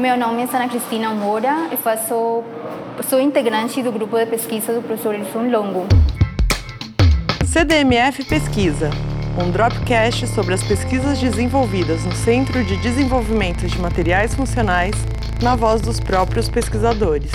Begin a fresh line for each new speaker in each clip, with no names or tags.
Meu nome é Ana Cristina Moura e faço, sou integrante do grupo de pesquisa do professor Elson Longo.
CDMF Pesquisa, um dropcast sobre as pesquisas desenvolvidas no Centro de Desenvolvimento de Materiais Funcionais, na voz dos próprios pesquisadores.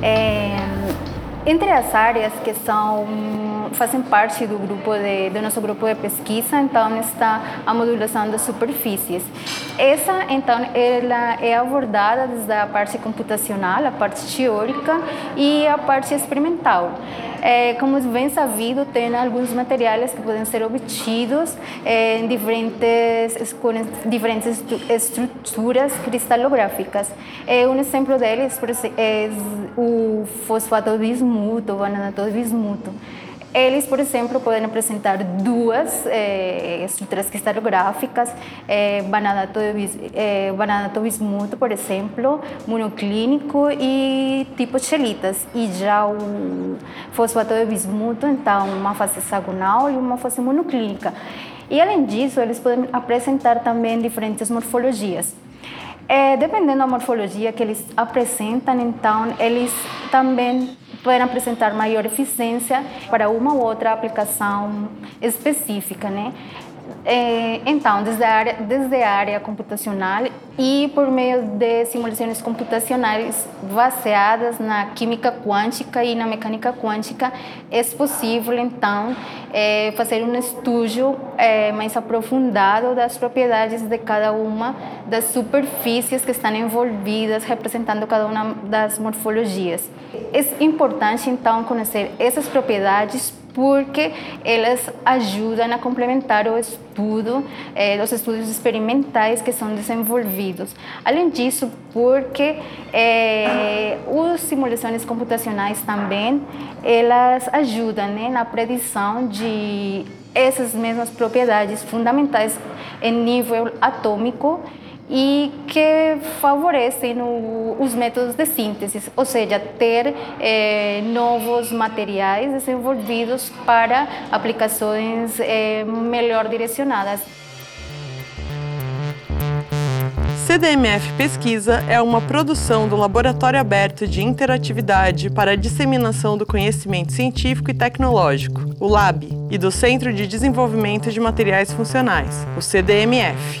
É, entre as áreas que são fazem parte do grupo de, do nosso grupo de pesquisa, então está a modulação das superfícies. Essa, então, ela é abordada desde a parte computacional, a parte teórica e a parte experimental. É, como bem sabido, tem alguns materiais que podem ser obtidos é, em diferentes, diferentes estruturas cristalográficas. É, um exemplo deles é o fosfato bismuto, o vanadato de bismuto. Eles, por exemplo, podem apresentar duas eh, estruturas cristalográficas, eh, vanadato, eh, vanadato bismuto, por exemplo, monoclínico e tipo chelitas. E já o fosfato de bismuto, então, uma fase hexagonal e uma fase monoclínica. E além disso, eles podem apresentar também diferentes morfologias. É, dependendo da morfologia que eles apresentam, então, eles também podem apresentar maior eficiência para uma ou outra aplicação específica, né? É, então, desde a, área, desde área computacional e por meio de simulações computacionais baseadas na química quântica e na mecânica quântica, é possível, então, é, fazer um estudo é, mais aprofundado das propriedades de cada uma das superfícies que estão envolvidas, representando cada uma das morfologias. É importante, então, conhecer essas propriedades porque elas ajudam a complementar o estudo, eh, os estudos experimentais que são desenvolvidos. Além disso, porque eh, as simulações computacionais também, elas ajudam né, na predição de essas mesmas propriedades fundamentais em nível atômico e que favorecem no, os métodos de síntese, ou seja, ter eh, novos materiais desenvolvidos para aplicações eh, melhor direcionadas.
CDMF Pesquisa é uma produção do Laboratório Aberto de Interatividade para a Disseminação do Conhecimento Científico e Tecnológico, o LAB, e do Centro de Desenvolvimento de Materiais Funcionais, o CDMF.